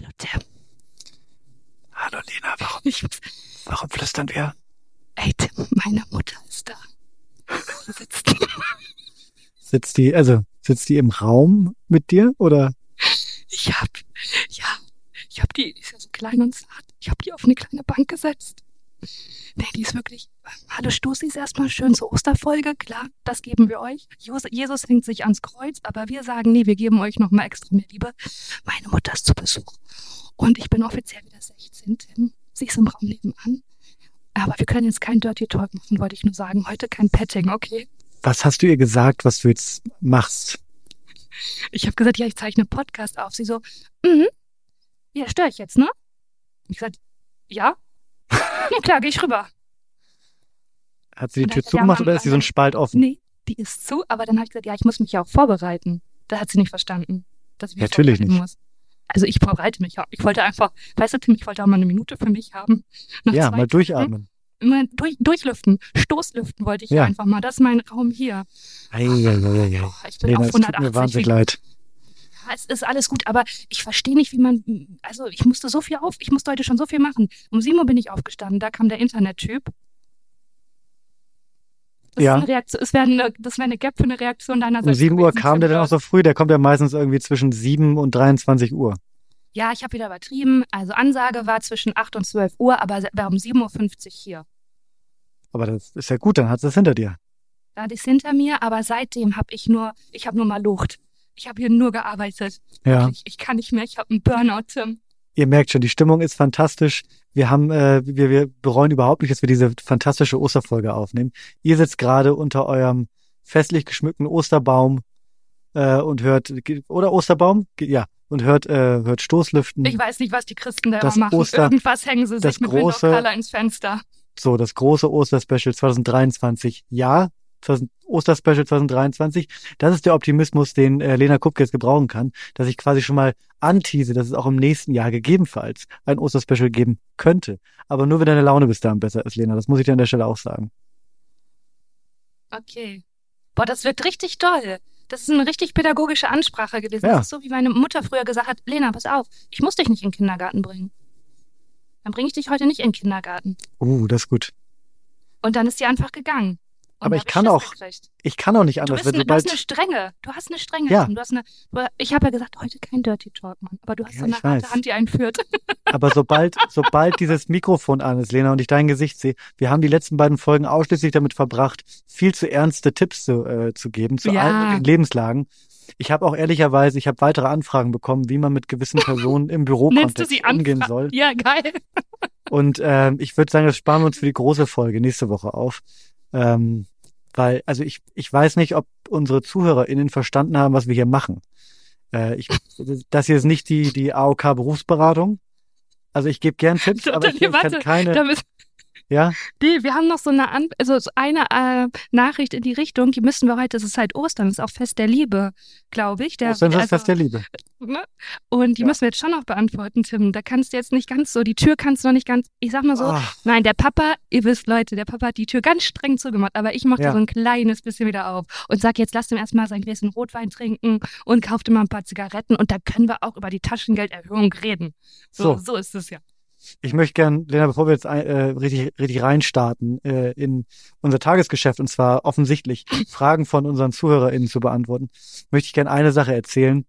Hallo Tim. Hallo Lena, warum, Ich, warum flüstern wir? ey Tim, meine Mutter ist da. Sitzt. Sitzt die, also sitzt die im Raum mit dir oder? Ich hab, ja, ich hab die, die ist ja so klein und zart. Ich hab die auf eine kleine Bank gesetzt. Die ist wirklich. Hallo Stoßi ist erstmal schön zur Osterfolge, klar, das geben wir euch. Jesus hängt sich ans Kreuz, aber wir sagen, nee, wir geben euch nochmal extra mehr Liebe. Meine Mutter ist zu Besuch. Und ich bin offiziell wieder 16, Tim. Sie ist im Raum nebenan. Aber wir können jetzt kein Dirty Talk machen, wollte ich nur sagen. Heute kein Petting, okay? Was hast du ihr gesagt, was du jetzt machst? Ich habe gesagt, ja, ich zeichne Podcast auf. Sie so, mhm. Ja, störe ich jetzt, ne? Ich gesagt, ja. Na klar, gehe ich rüber. Hat sie die Tür zugemacht ja, oder ist sie so ein Spalt offen? Nee, die ist zu, aber dann habe ich gesagt, ja, ich muss mich ja auch vorbereiten. Da hat sie nicht verstanden, dass ich mich Natürlich nicht. muss. Also ich vorbereite mich ja. Ich wollte einfach, weißt du, Tim, ich wollte auch mal eine Minute für mich haben. Nach Ja, mal durchatmen. Mal durch, durchlüften, Stoßlüften wollte ich Ja. einfach mal. Das ist mein Raum hier. Eieieiei. Boah, ich bin Lena, auf es tut mir 180. wahnsinnig leid. Es ist alles gut, aber ich verstehe nicht, wie man, also ich musste so viel auf, ich musste heute schon so viel machen. Um 7 Uhr bin ich aufgestanden, da kam der Internettyp. Das Ja. Reaktion, es wäre eine, das wäre eine Gap für eine Reaktion deinerseits. Um 7 Uhr kam der dann auch so früh, der kommt ja meistens irgendwie zwischen 7 und 23 Uhr. Ja, ich habe wieder übertrieben. Also Ansage war zwischen 8 und 12 Uhr, aber wir um 7.50 Uhr hier. Aber das ist ja gut, dann hat es hinter dir. Da ist hinter mir, aber seitdem habe ich nur, ich habe nur mal Lucht. Ich habe hier nur gearbeitet. Ja. Wirklich, ich kann nicht mehr, ich habe einen Burnout, Tim. Ihr merkt schon, die Stimmung ist fantastisch. Wir haben, äh, wir, wir bereuen überhaupt nicht, dass wir diese fantastische Osterfolge aufnehmen. Ihr sitzt gerade unter eurem festlich geschmückten Osterbaum äh, und hört oder Osterbaum, ja, und hört äh, hört Stoßlüften. Ich weiß nicht, was die Christen da Das immer machen. Oster- Irgendwas hängen sie das sich mit große- Window Color ins Fenster. So, das große Osterspecial 2023. Ja, 2000, Osterspecial 2023. Das ist der Optimismus, den äh, Lena Kupke jetzt gebrauchen kann, dass ich quasi schon mal antease, dass es auch im nächsten Jahr gegebenenfalls ein Osterspecial geben könnte. Aber nur, wenn deine Laune bis dahin besser ist, Lena. Das muss ich dir an der Stelle auch sagen. Okay. Boah, das wirkt richtig toll. Das ist eine richtig pädagogische Ansprache gewesen. Ja. Das ist so, wie meine Mutter früher gesagt hat, Lena, pass auf, ich muss dich nicht in den Kindergarten bringen. Dann bringe ich dich heute nicht in den Kindergarten. Uh, das ist gut. Und dann ist sie einfach gegangen. Aber ich kann Schiss auch- gekriegt. Ich kann auch nicht Du, anders, bist wenn eine, du hast eine Strenge. Du hast eine Strenge. Ja. Du hast eine, du, ich habe ja gesagt, heute kein Dirty Talk, Mann. Aber du hast Ja, so eine harte weiß. Hand, die einführt. Aber sobald, sobald dieses Mikrofon an ist, Lena, und ich dein Gesicht sehe, wir haben die letzten beiden Folgen ausschließlich damit verbracht, viel zu ernste Tipps zu, äh, zu geben, zu Ja. allen Lebenslagen. Ich habe auch ehrlicherweise, ich habe weitere Anfragen bekommen, wie man mit gewissen Personen im du sie umgehen soll. Ja, geil. Und ähm, ich würde sagen, das sparen wir uns für die große Folge nächste Woche auf. Ähm, weil, also ich, ich weiß nicht, ob unsere ZuhörerInnen verstanden haben, was wir hier machen. Äh, ich, das hier ist nicht die, die AOK-Berufsberatung. Also ich gebe gern Tipps, So, aber ich, ich kann warte, keine. Da müssen, Ja, nee, wir haben noch so eine, An also so eine äh, Nachricht in die Richtung, die müssen wir heute, es ist halt Ostern, es ist auch Fest der Liebe, glaube ich. Der, Ostern ist das also, Fest der Liebe. ne? Und die Ja. müssen wir jetzt schon noch beantworten, Tim. Da kannst du jetzt nicht ganz so, die Tür kannst du noch nicht ganz, ich sag mal so, Ah, Nein, der Papa, ihr wisst Leute, der Papa hat die Tür ganz streng zugemacht, aber ich mache Ja. so ein kleines bisschen wieder auf und sag jetzt, lasst ihm erstmal sein Gläschen Rotwein trinken und kauft ihm mal ein paar Zigaretten und da können wir auch über die Taschengelderhöhung reden. So, So. so ist es ja. Ich möchte gern, Lena, bevor wir jetzt äh, richtig, richtig reinstarten äh, in unser Tagesgeschäft, und zwar offensichtlich Fragen von unseren ZuhörerInnen zu beantworten, möchte ich gern eine Sache erzählen,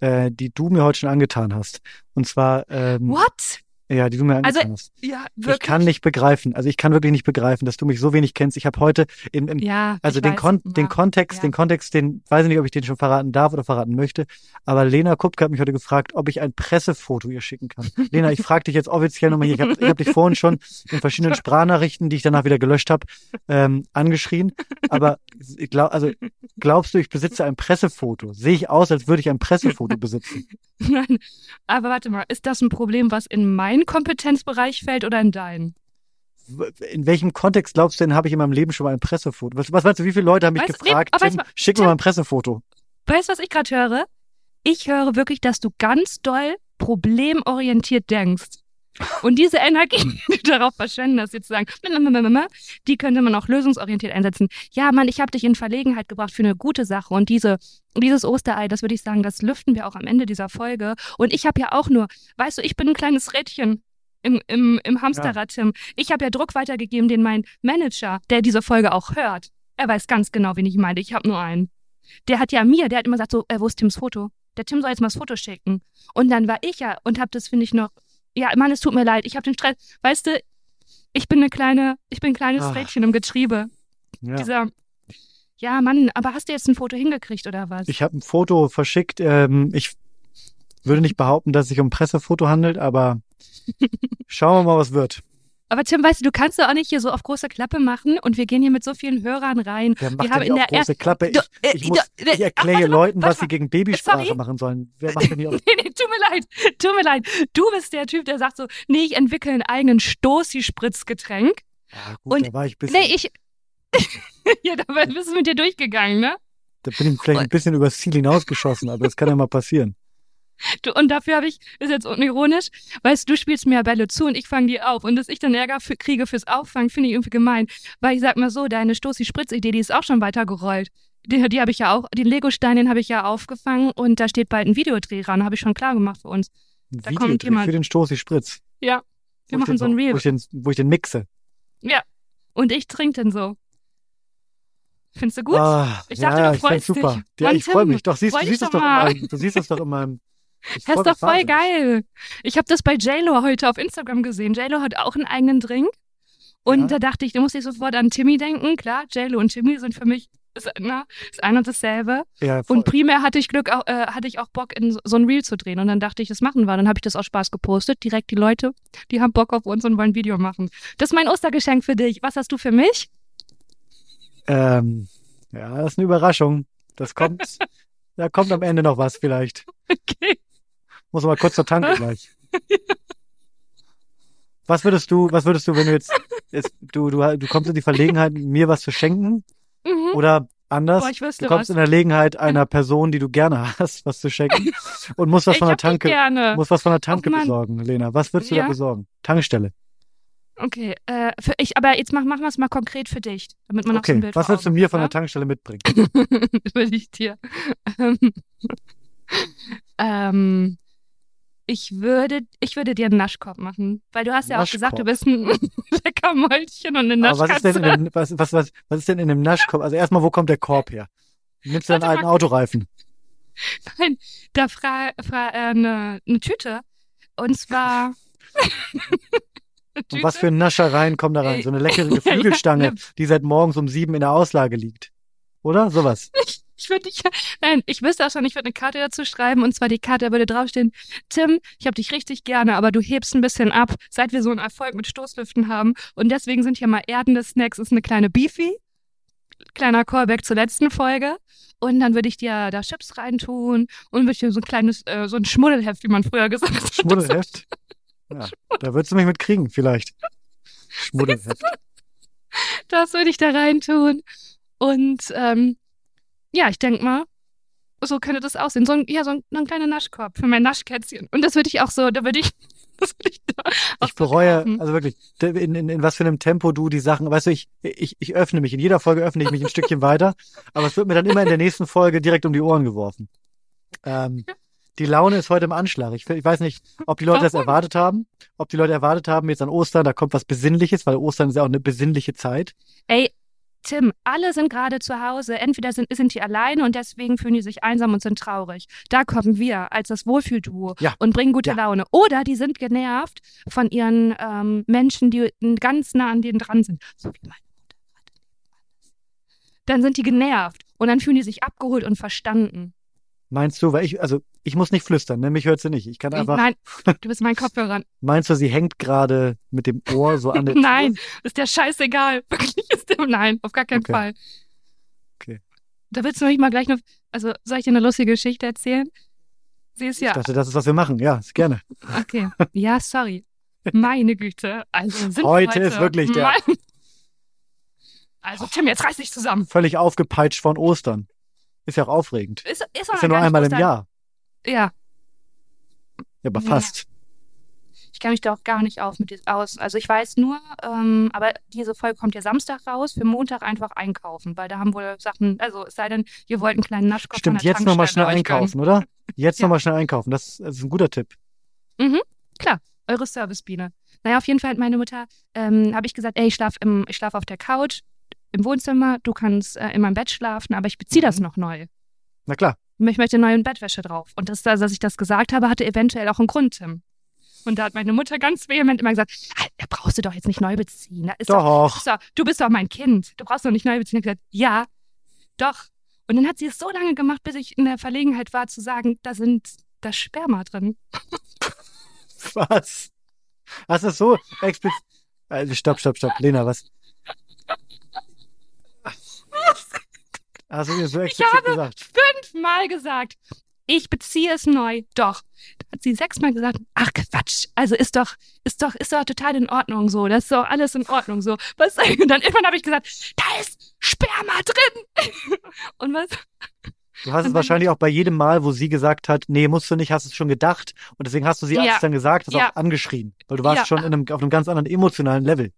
äh, die du mir heute schon angetan hast. Und zwar, ähm, What? Ja, die du mir Also, angetan hast. Ja, Ich wirklich. kann nicht begreifen, also ich kann wirklich nicht begreifen, dass du mich so wenig kennst. Ich habe heute im, im ja, also ich den, weiß, Kon ja. den Kontext, ja. den Kontext, den weiß ich nicht, ob ich den schon verraten darf oder verraten möchte. Aber Lena Kupke hat mich heute gefragt, ob ich ein Pressefoto ihr schicken kann. Lena, ich frage dich jetzt offiziell nochmal hier. Ich habe ich hab dich vorhin schon in verschiedenen Sprachnachrichten, die ich danach wieder gelöscht habe, ähm, angeschrien. Aber ich glaub, also glaubst du, ich besitze ein Pressefoto? Sehe ich aus, als würde ich ein Pressefoto besitzen? Nein, aber warte mal, ist das ein Problem, was in meinen Kompetenzbereich fällt oder in deinen? In welchem Kontext glaubst du denn, habe ich in meinem Leben schon mal ein Pressefoto? Was, was meinst du, wie viele Leute haben mich Weißt gefragt, weißt Tim, du, schick mir Tim- mal ein Pressefoto? Weißt du, was ich gerade höre? Ich höre wirklich, dass du ganz doll problemorientiert denkst. Und diese Energie, die darauf verschwenden, dass jetzt sagen, die könnte man auch lösungsorientiert einsetzen. Ja, Mann, ich habe dich in Verlegenheit gebracht für eine gute Sache. Und diese, dieses Osterei, das würde ich sagen, das lüften wir auch am Ende dieser Folge. Und ich habe ja auch nur, weißt du, ich bin ein kleines Rädchen im, im, im Hamsterrad, Tim. Ich habe ja Druck weitergegeben, den mein Manager, der diese Folge auch hört, er weiß ganz genau, wen ich meine. Ich habe nur einen. Der hat ja mir, der hat immer gesagt, so, äh, wo ist Tims Foto? Der Tim soll jetzt mal das Foto schicken. Und dann war ich ja und habe das, finde ich, noch ja, Mann, es tut mir leid, ich habe den Stress. Weißt du, ich bin eine kleine, ich bin ein kleines Ach. Rädchen im Getriebe. Ja. Dieser, ja, Mann, aber hast du jetzt ein Foto hingekriegt oder was? Ich habe ein Foto verschickt. Ähm, ich würde nicht behaupten, dass es sich um Pressefoto handelt, aber schauen wir mal, was wird. Aber Tim, weißt du, du kannst doch auch nicht hier so auf große Klappe machen und wir gehen hier mit so vielen Hörern rein. Wer macht wir haben in der große Klappe? Ich, äh, ich, muss, ich erkläre Ach, Leuten, was sie gegen Babysprache Sorry? machen sollen. Wer macht denn hier nee, nee, tut mir leid, tut mir leid. Du bist der Typ, der sagt so, nee, ich entwickle einen eigenen Stoßi-Spritzgetränk. Ja, gut, und, da war ich bisschen... Nee, ich... ja, da bist du mit dir durchgegangen, ne? Da bin ich vielleicht ein bisschen übers Ziel hinausgeschossen, aber das kann ja mal passieren. Du, und dafür habe ich, ist jetzt unironisch, weißt du, du spielst mir Bälle zu und ich fange die auf. Und dass ich dann Ärger für, kriege fürs Auffangen, finde ich irgendwie gemein. Weil ich sag mal so, deine Stoßi-Spritz-Idee, die ist auch schon weitergerollt. Die, die habe ich ja auch, den Lego-Stein, den habe ich ja aufgefangen und da steht bald ein Videodreh ran, habe ich schon klar gemacht für uns. Da kommt jemand. für den Stoßi-Spritz? Ja, wir machen so ein Reel. Wo ich, den, wo ich den mixe. Ja, und ich trinke den so. Findest du gut? Ah, ich dachte, ja, du freust ich super. dich. Ja, Mann, ich freue mich. Doch, siehst, du, siehst es doch immer, du siehst es doch in meinem das ist doch voll geil. Ich habe das bei JLo heute auf Instagram gesehen. JLo hat auch einen eigenen Drink. Und ja. da dachte ich, da muss ich sofort an Timmy denken. Klar, JLo und Timmy sind für mich ist, na, ist ein und dasselbe. Ja, und primär hatte ich Glück, auch, äh, hatte ich auch Bock, in so, so ein Reel zu drehen. Und dann dachte ich, das machen wir. Dann habe ich das aus Spaß gepostet. Direkt die Leute, die haben Bock auf uns und wollen ein Video machen. Das ist mein Ostergeschenk für dich. Was hast du für mich? Ähm, ja, das ist eine Überraschung. Das kommt, da kommt am Ende noch was vielleicht. Okay. Muss mal kurz zur Tanke gleich. Was würdest du, was würdest du, wenn du jetzt, jetzt du, du, du kommst in die Verlegenheit, mir was zu schenken? Mhm. Oder anders, Boah, du kommst was. in der Gelegenheit einer Person, die du gerne hast, was zu schenken und musst was ich von der Tanke, musst was von der Tanke besorgen, Lena. Was würdest du ja. da besorgen? Tankstelle. Okay, äh, für ich, aber jetzt mach, machen wir es mal konkret für dich, damit man okay. auch so ein Bild Was würdest du mir von der Tankstelle mitbringen? Würde ich dir. Ähm, ähm, ich würde, ich würde dir einen Naschkorb machen, weil du hast ja auch gesagt, du bist ein lecker Mäulchen und eine Naschkatze. was ist denn in dem, was, was, was, was ist denn in dem Naschkorb? Also erstmal, wo kommt der Korb her? Nimmst du deinen alten Autoreifen? Nein, da fra, fra äh, eine, eine Tüte. Und zwar. und was für Naschereien kommen da rein? So eine leckere Geflügelstange, ja, ja. die seit morgens um sieben in der Auslage liegt. Oder? Sowas. Ich würde dich, nein, ich wüsste auch schon, ich würde eine Karte dazu schreiben und zwar die Karte würde draufstehen, Tim, ich habe dich richtig gerne, aber du hebst ein bisschen ab, seit wir so einen Erfolg mit Stoßlüften haben und deswegen sind hier mal erdende Snacks, ist eine kleine Beefy, kleiner Callback zur letzten Folge und dann würde ich dir da Chips reintun und würde ich dir so ein kleines, äh, so ein Schmuddelheft, wie man früher gesagt hat. Schmuddelheft? Ja, da würdest du mich mit kriegen, vielleicht. Schmuddelheft. Das würde ich da reintun. Und ähm, ja, ich denke mal, so könnte das aussehen. So ein, ja, so ein, ein kleiner Naschkorb für mein Naschkätzchen. Und das würde ich auch so, da würde ich, das würde ich da Ich bereue, kaufen. also wirklich, in, in, in was für einem Tempo du die Sachen, weißt du, ich, ich, ich öffne mich, in jeder Folge öffne ich mich ein Stückchen weiter, aber es wird mir dann immer in der nächsten Folge direkt um die Ohren geworfen. Ähm, die Laune ist heute im Anschlag. Ich, ich weiß nicht, ob die Leute das erwartet haben, ob die Leute erwartet haben, jetzt an Ostern, da kommt was Besinnliches, weil Ostern ist ja auch eine besinnliche Zeit. Ey, Tim, alle sind gerade zu Hause. Entweder sind, sind die alleine und deswegen fühlen die sich einsam und sind traurig. Da kommen wir als das Wohlfühlduo ja. und bringen gute ja. Laune. Oder die sind genervt von ihren ähm, Menschen, die ganz nah an denen dran sind. So wie meine Mutter Dann sind die genervt und dann fühlen die sich abgeholt und verstanden. Meinst du, weil ich, also ich muss nicht flüstern, ne? Mich hört sie nicht. Ich kann einfach. Nein, du bist mein Kopfhörer. Meinst du, sie hängt gerade mit dem Ohr so an der Nein, ist der scheißegal. Wirklich ist der. Nein, auf gar keinen okay. Fall. Okay. Da willst du mich mal gleich noch. Also, soll ich dir eine lustige Geschichte erzählen? Sie ist ja. Ich dachte, das ist, was wir machen. Ja, gerne. Okay. Ja, sorry. Meine Güte. Also sind heute, heute ist wirklich der. Mein... Also, Tim, jetzt reiß dich zusammen. Völlig aufgepeitscht von Ostern. Ist ja auch aufregend. Ist, ist, ist ja nur einmal im Jahr. Ja. Ja, aber fast. Ich kenne mich da auch gar nicht auf mit aus. Also ich weiß nur, ähm, aber diese Folge kommt ja Samstag raus, für Montag einfach einkaufen, weil da haben wohl Sachen, also es sei denn, ihr wollt einen kleinen Naschkopf Stimmt, jetzt nochmal schnell einkaufen, oder? Jetzt Ja. nochmal schnell einkaufen. Das, das ist ein guter Tipp. gönnen. Eure Servicebiene. Naja, auf jeden Fall hat meine Mutter, ähm, habe ich gesagt, ey, ich schlaf im, ich schlaf auf der Couch im Wohnzimmer, du kannst äh, in meinem Bett schlafen, aber ich beziehe das Mhm. noch neu. Na klar. Ich möchte neue Bettwäsche drauf. Und das, dass ich das gesagt habe, hatte eventuell auch einen Grund, Tim. Und da hat meine Mutter ganz vehement immer gesagt, "Ah, da brauchst du doch jetzt nicht neu beziehen. Da ist doch, Doch. ist doch, du bist doch mein Kind. Du brauchst doch nicht neu beziehen. Ich habe gesagt, ja, doch. Und dann hat sie es so lange gemacht, bis ich in der Verlegenheit war, zu sagen, da sind das Sperma drin. Was? Hast du das so explizit? Also, stopp, stopp, stopp. Lena, was? Hast du dir so explizit habe- gesagt? Fünfmal gesagt, ich beziehe es neu. Doch. Da hat sie sechsmal gesagt, ach Quatsch. Also ist doch, ist doch, ist doch total in Ordnung so. Das ist doch alles in Ordnung so. Was? Und dann irgendwann habe ich gesagt, da ist Sperma drin. Und was? Du hast es wahrscheinlich auch bei jedem Mal, wo sie gesagt hat, nee, musst du nicht, hast es schon gedacht. Und deswegen hast du sie, als Ja. dann gesagt hast, Ja. auch angeschrien. Weil du warst Ja. schon in einem, auf einem ganz anderen emotionalen Level.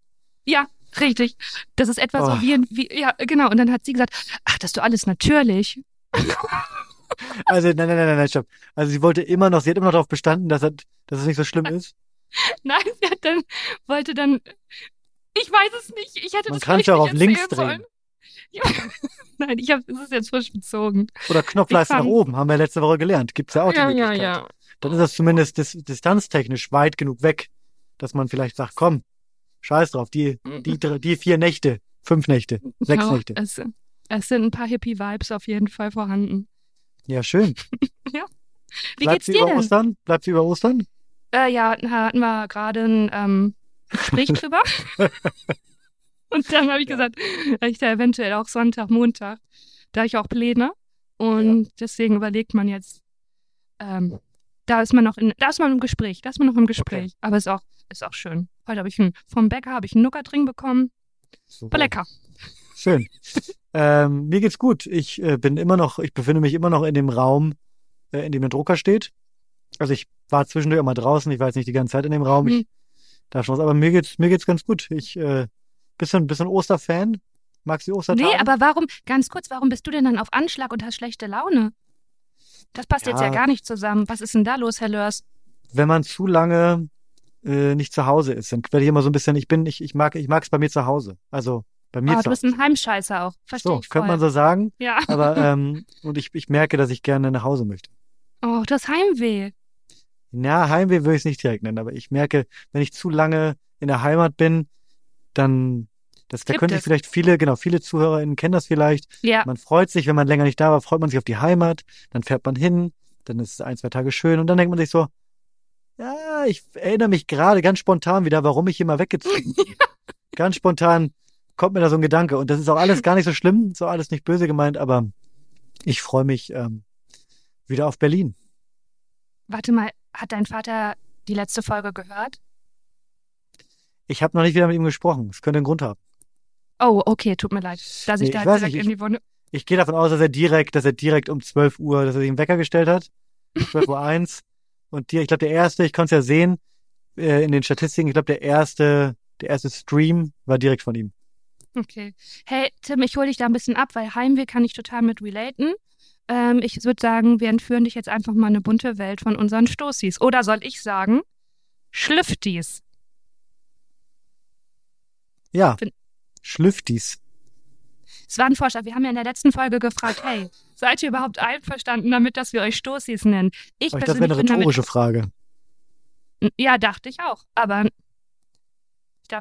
Ja, richtig. Das ist etwa Oh. so wie, ein- wie, ja, genau. Und dann hat sie gesagt, ach, das ist doch alles natürlich. Also, nein, nein, nein, nein, stopp. Also sie wollte immer noch, sie hat immer noch darauf bestanden, dass, dass es nicht so schlimm ist. Nein, sie hat dann, wollte dann, ich weiß es nicht. Ich hätte Man das kann es ja auch auf links drehen. Ja. Nein, ich habe, es ist jetzt frisch bezogen. Oder Knopfleiste nach oben, haben wir letzte Woche gelernt. Gibt's ja auch die ja, ja, Möglichkeit. ja. Dann ist das zumindest dis distanztechnisch weit genug weg, dass man vielleicht sagt, komm, scheiß drauf, die, die, dr- die vier Nächte, fünf Nächte, sechs Ja, Nächte. Es, es sind ein paar Hippie-Vibes auf jeden Fall vorhanden. Ja, schön. Wie Bleibt geht's sie dir über denn? Ostern? Bleibt sie über Ostern? Äh, ja, da hatten wir gerade ein ähm, Gespräch drüber. Und dann habe ich Ja. gesagt, ich da eventuell auch Sonntag, Montag, da ich auch Pläne. Und deswegen überlegt man jetzt, ähm, da ist man noch in, da ist man im Gespräch, da ist man noch im Gespräch. Aber ist auch, ist auch schön. Heute habe ich einen, vom Bäcker habe ich einen Nuggerdring bekommen. Super. War lecker. Schön. ähm, mir geht's gut. Ich äh, bin immer noch, ich befinde mich immer noch in dem Raum, äh, in dem der Drucker steht. Also ich war zwischendurch mal draußen, ich war jetzt nicht die ganze Zeit in dem Raum. Ich Hm. darf schon was, aber mir geht's, mir geht's ganz gut. Ich äh, bisschen, bisschen Osterfan. Magst du die Ostertage? Nee, aber warum, ganz kurz, warum bist du denn dann auf Anschlag und hast schlechte Laune? Das passt jetzt ja Ja. gar nicht zusammen. Was ist denn da los, Herr Lörs? wenn man zu lange äh, nicht zu Hause ist, dann werde ich immer so ein bisschen, ich bin, ich, ich mag, ich mag's bei mir zu Hause. Also bei mir Oh, zu du bist Hause. ein Heimscheißer auch. Verstehe So, ich könnte voll. man so sagen. Ja. Aber ähm, und ich, ich merke, dass ich gerne nach Hause möchte. Oh, das Heimweh. Na, Heimweh würde ich es nicht direkt nennen, aber ich merke, wenn ich zu lange in der Heimat bin, dann, das, da Gibt könnte ich es. vielleicht viele, genau, viele ZuhörerInnen kennen das vielleicht. Ja. Man freut sich, wenn man länger nicht da war, freut man sich auf die Heimat, dann fährt man hin, dann ist es ein, zwei Tage schön und dann denkt man sich so, ja, ich erinnere mich gerade ganz spontan wieder, warum ich hier mal weggezogen bin. ganz spontan kommt mir da so ein Gedanke und das ist auch alles gar nicht so schlimm, so alles nicht böse gemeint, aber ich freue mich ähm, wieder auf Berlin. Warte mal, hat dein Vater die letzte Folge gehört? Ich habe noch nicht wieder mit ihm gesprochen. Es könnte einen Grund haben. Oh, okay, tut mir leid, dass ich Nee, da ich direkt nicht, in die Wunde. Ich gehe davon aus, dass er direkt, dass er direkt um 12 Uhr, dass er sich einen Wecker gestellt hat. 12 Uhr eins. Und dir, ich glaube, der erste, ich konnte es ja sehen, äh, in den Statistiken, ich glaube, der erste, der erste Stream war direkt von ihm. Okay. Hey, Tim, ich hole dich da ein bisschen ab, weil Heimweh kann ich total mit relaten. Ähm, ich würde sagen, wir entführen dich jetzt einfach mal in eine bunte Welt von unseren Stoßis. Oder soll ich sagen, Schlüftis. Ja. Fin- Schlüftis. Es war ein Vorschlag. Wir haben ja in der letzten Folge gefragt, hey, seid ihr überhaupt einverstanden damit, dass wir euch Stoßis nennen? Ich Aber ich dachte, das wäre persönlich eine rhetorische Frage. Ja, dachte ich auch. Aber ich,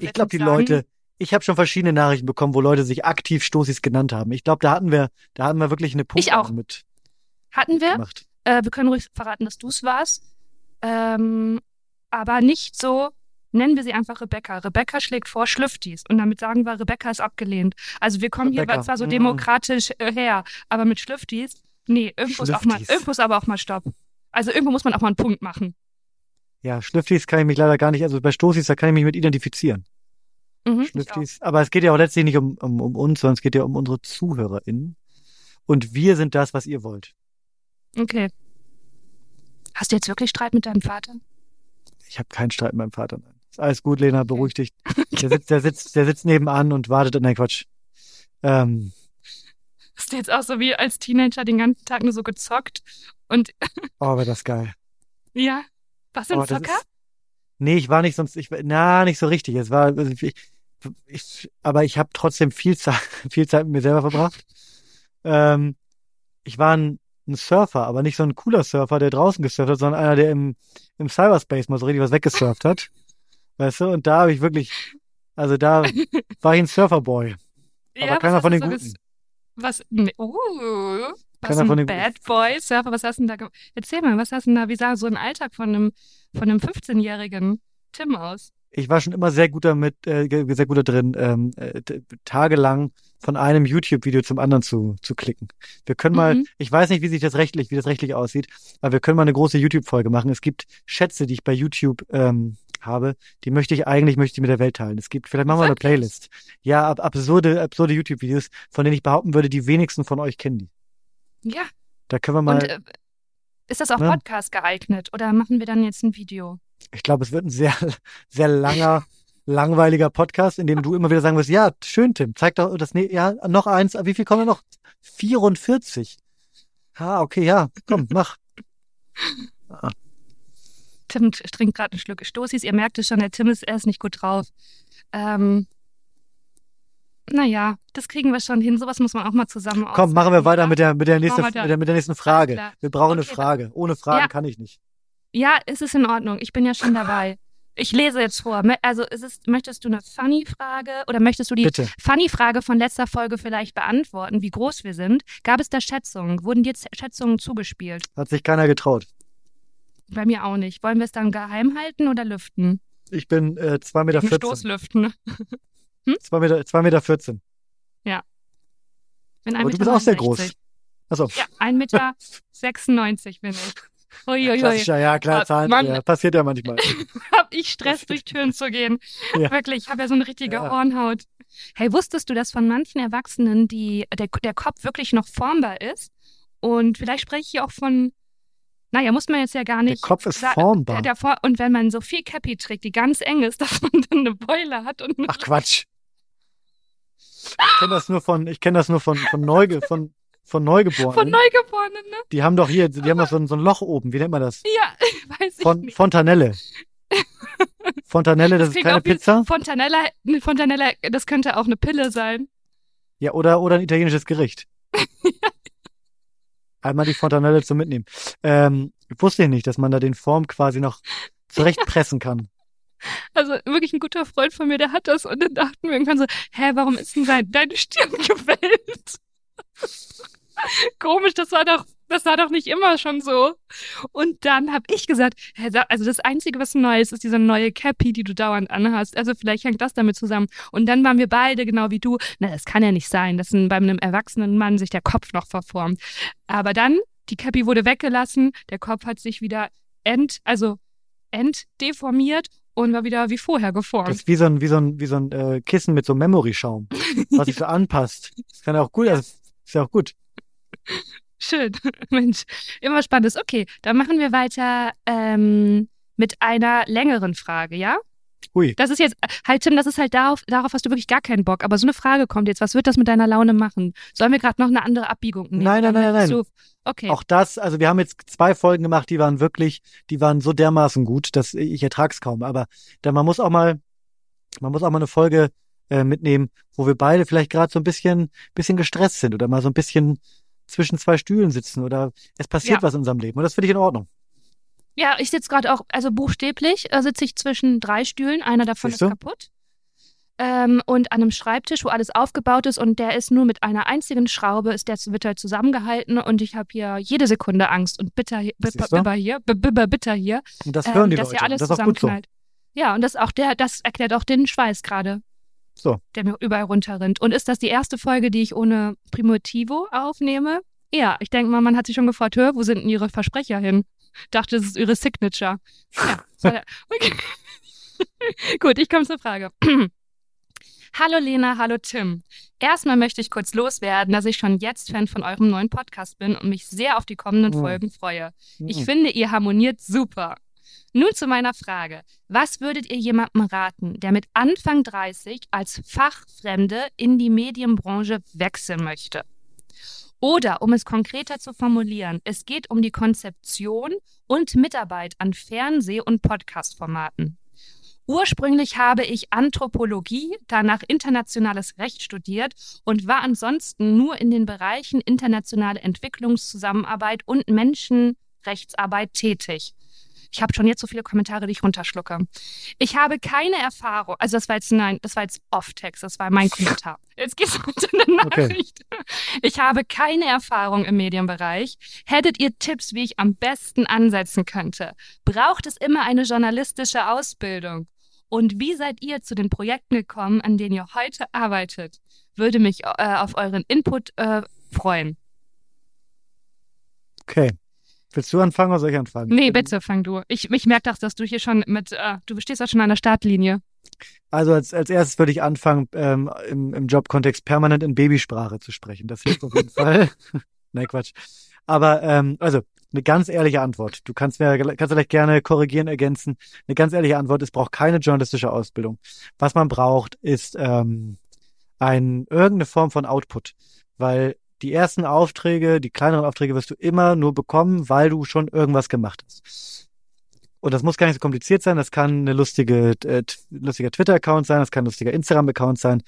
Ich glaube, die sagen, Leute, ich habe schon verschiedene Nachrichten bekommen, wo Leute sich aktiv Stoßis genannt haben. Ich glaube, da hatten wir, da hatten wir wirklich eine Punkt auch. mit hatten wir. gemacht. Äh, wir können ruhig verraten, dass du es warst. Ähm, aber nicht so, nennen wir sie einfach Rebecca. Rebecca schlägt vor Schlüftis. Und damit sagen wir, Rebecca ist abgelehnt. Also wir kommen Rebecca, hier zwar so mm. demokratisch äh, her, aber mit Schlüftis, nee, irgendwo ist, auch mal, irgendwo ist aber auch mal Stopp. Also irgendwo muss man auch mal einen Punkt machen. Ja, Schlüftis kann ich mich leider gar nicht, also bei Stoßis, da kann ich mich mit identifizieren. Mhm. Schlüftis. Aber es geht ja auch letztlich nicht um, um, um uns, sondern es geht ja um unsere ZuhörerInnen. Und wir sind das, was ihr wollt. Okay. Hast du jetzt wirklich Streit mit deinem Vater? Ich habe keinen Streit mit meinem Vater. Nein. Ist alles gut, Lena, beruhig dich. Der sitzt, der sitzt, der sitzt nebenan und wartet. Nein, Quatsch. Ähm, Hast du jetzt auch so wie als Teenager den ganzen Tag nur so gezockt und oh, wäre das geil. ja, was ein Oh, das Zocker? ist, nee, ich war nicht sonst, ich, na, nicht so richtig. Es war, also ich, ich, aber ich habe trotzdem viel Zeit, viel Zeit mit mir selber verbracht. Ähm, ich war ein, ein Surfer, aber nicht so ein cooler Surfer, der draußen gesurft hat, sondern einer, der im, im Cyberspace mal so richtig was weggesurft hat. Weißt du? Und da habe ich wirklich, also da war ich ein Surferboy. Aber Ja, keiner was von den Guten. ges- Was, uh, was Keiner ein Bad Boy Surfer, was hast du denn da Erzähl mal, was hast du denn da, wie sah so ein Alltag von einem, von einem 15-jährigen Tim aus? Ich war schon immer sehr guter mit, äh, sehr guter drin, ähm, äh, tagelang von einem YouTube-Video zum anderen zu, zu klicken. Wir können mal, Mhm. ich weiß nicht, wie sich das rechtlich, wie das rechtlich aussieht, aber wir können mal eine große YouTube-Folge machen. Es gibt Schätze, die ich bei YouTube ähm, habe, die möchte ich eigentlich, möchte ich mit der Welt teilen. Es gibt, vielleicht machen wir eine? Playlist. Ja, ab, absurde, absurde YouTube-Videos, von denen ich behaupten würde, die wenigsten von euch kennen die. Ja, Da können wir mal, und äh, ist das auch ne? Podcast geeignet oder machen wir dann jetzt ein Video? ich glaube, es wird ein sehr, sehr langer, langweiliger Podcast, in dem du immer wieder sagen wirst, ja, schön, Tim, zeig doch das, ne, ja, noch eins, wie viel kommen noch? 44. Ah, okay, ja, komm, mach. Tim trinkt gerade einen Schluck Stoßis. Ihr merkt es schon, der Tim ist erst nicht gut drauf. Ähm, naja, das kriegen wir schon hin. Sowas muss man auch mal zusammen Komm, machen wir weiter mit der, mit der wir mit der, mit der nächsten Frage. Wir brauchen eine Okay, Frage. Ohne Fragen Ja. kann ich nicht. Ja, es ist in Ordnung. Ich bin ja schon dabei. Ich lese jetzt vor. Also, ist es, möchtest du eine Funny-Frage oder möchtest du die. Funny-Frage von letzter Folge vielleicht beantworten, wie groß wir sind? Gab es da Schätzungen? Wurden dir Schätzungen zugespielt? Hat sich keiner getraut. Bei mir auch nicht. Wollen wir es dann geheim halten oder lüften? Ich bin äh, 2 Meter Im 14. Stoßlüften. 2 Meter, 2 Meter 14. Bin Aber du bist auch sehr 1,69 groß. Achso. Ja, 1,96 Meter 96 bin ich. Uiuiui. Klassischer, ja, klar, Ah, Zahlen, Mann. ja, passiert ja manchmal. Hab ich Stress, durch Türen zu gehen. Ja. Wirklich, ich habe ja so eine richtige Ja. Hornhaut. Hey, wusstest du, dass von manchen Erwachsenen die, der, der Kopf wirklich noch formbar ist? Und vielleicht spreche ich hier auch von, naja, muss man jetzt ja gar Der nicht. Kopf ist formbar. Der, Vor- und wenn man so viel Cappy trägt, die ganz eng ist, dass man dann eine Beule hat und Ach Quatsch. Ich kenne das nur von, ich kenne das nur von, von Neuge, von, von Neugeborenen. von Neugeborenen, ne? Die haben doch hier, die haben doch so ein, so ein Loch oben. Wie nennt man das? Ja, weiß ich Von, nicht. Fontanelle. Fontanelle, das ist klingt keine Pizza. Fontanella, ne, Fontanella, das könnte auch eine Pille sein. Ja, oder, oder ein italienisches Gericht. Einmal die Fontanelle zum Mitnehmen. Ähm, wusste ich nicht, dass man da den Form quasi noch zurechtpressen kann. Also wirklich ein guter Freund von mir, der hat das und dann dachten wir irgendwann so, hä, warum ist denn dein, deine Stirn gewellt? Komisch, das war doch, das war doch nicht immer schon so. Und dann habe ich gesagt, also das Einzige, was neu ist, ist diese neue Cappy, die du dauernd anhast. Also vielleicht hängt das damit zusammen. Und dann waren wir beide, genau wie du, na, das kann ja nicht sein, dass ein, bei einem erwachsenen Mann sich der Kopf noch verformt. Aber dann, die Cappy wurde weggelassen, der Kopf hat sich wieder ent, also entdeformiert und war wieder wie vorher Das geformt. ist wie so ein, wie so ein, wie so ein äh, Kissen mit so Memory-Schaum, was sich so anpasst. Das kann ja auch gut, also ist ja auch gut. Schön. Mensch, immer spannendes. Okay, dann machen wir weiter ähm, mit einer längeren Frage, ja? Ui. Das ist jetzt, halt Tim, das ist halt darauf, darauf hast du wirklich gar keinen Bock. Aber so eine Frage kommt jetzt, was wird das mit deiner Laune machen? Sollen wir gerade noch eine andere Abbiegung nehmen? Nein, nein, nein, nein. So, okay. Auch das, also wir haben jetzt zwei Folgen gemacht, die waren wirklich, die waren so dermaßen gut, dass ich ertrag's kaum. Aber da man muss auch mal, man muss auch mal eine Folge äh, mitnehmen, wo wir beide vielleicht gerade so ein bisschen, bisschen gestresst sind oder mal so ein bisschen zwischen zwei Stühlen sitzen oder es passiert Ja. was in unserem Leben. Und das finde ich in Ordnung. Ja, ich sitze gerade auch, also buchstäblich äh, sitze ich zwischen drei Stühlen. Einer davon Siehst du? ist kaputt. Ähm, und an einem Schreibtisch, wo alles aufgebaut ist und der ist nur mit einer einzigen Schraube, ist der wird halt zusammengehalten und ich habe hier jede Sekunde Angst und bitter, du? bibber hier, bi- bibber, bitter hier, Und das ähm, hören die dass Leute. hier alles das ist auch gut so. Ja, und das auch der, das erklärt auch den Schweiß gerade. So. Der mir überall runterrinnt. Und ist das die erste Folge, die ich ohne Primitivo aufnehme? Ja, ich denke mal, man hat sich schon gefragt, hör, wo sind denn ihre Versprecher hin? Dachte, das ist ihre Signature. Ja, okay. Gut, ich komme zur Frage. Hallo Lena, hallo Tim. Erstmal möchte ich kurz loswerden, dass ich schon jetzt Fan von eurem neuen Podcast bin und mich sehr auf die kommenden Mhm. Folgen freue. Ich Mhm. finde, ihr harmoniert super. Nun zu meiner Frage. Was würdet ihr jemandem raten, der mit Anfang 30 als Fachfremde in die Medienbranche wechseln möchte? Oder, um es konkreter zu formulieren, es geht um die Konzeption und Mitarbeit an Fernseh- und Podcast-Formaten. Ursprünglich habe ich Anthropologie, danach internationales Recht studiert und war ansonsten nur in den Bereichen internationale Entwicklungszusammenarbeit und Menschenrechtsarbeit tätig. Ich habe schon jetzt so viele Kommentare, die ich runterschlucke. Ich habe keine Erfahrung, also das war jetzt, nein, das war jetzt Off-Text, das war mein Kommentar. Jetzt geht's unter eine Nachricht. Okay. Ich habe keine Erfahrung im Medienbereich. Hättet ihr Tipps, wie ich am besten ansetzen könnte? Braucht es immer eine journalistische Ausbildung? Und wie seid ihr zu den Projekten gekommen, an denen ihr heute arbeitet? Würde mich äh, auf euren Input äh, freuen. Okay. Willst du anfangen oder soll ich anfangen? Nee, bitte fang du. Ich, ich merke doch, dass du hier schon mit, äh, du stehst ja schon an der Startlinie. Also als, als erstes würde ich anfangen, ähm, im, im Jobkontext permanent in Babysprache zu sprechen. Das hilft auf jeden Fall. Nein, Quatsch. Aber ähm, also eine ganz ehrliche Antwort. Du kannst mir kannst vielleicht gerne korrigieren, ergänzen. Eine ganz ehrliche Antwort: Es braucht keine journalistische Ausbildung. Was man braucht, ist ähm, ein irgendeine Form von Output, weil die ersten Aufträge, die kleineren Aufträge wirst du immer nur bekommen, weil du schon irgendwas gemacht hast. Und das muss gar nicht so kompliziert sein. Das kann eine lustige, äh, lustiger Twitter-Account sein, das kann ein lustiger Instagram-Account sein,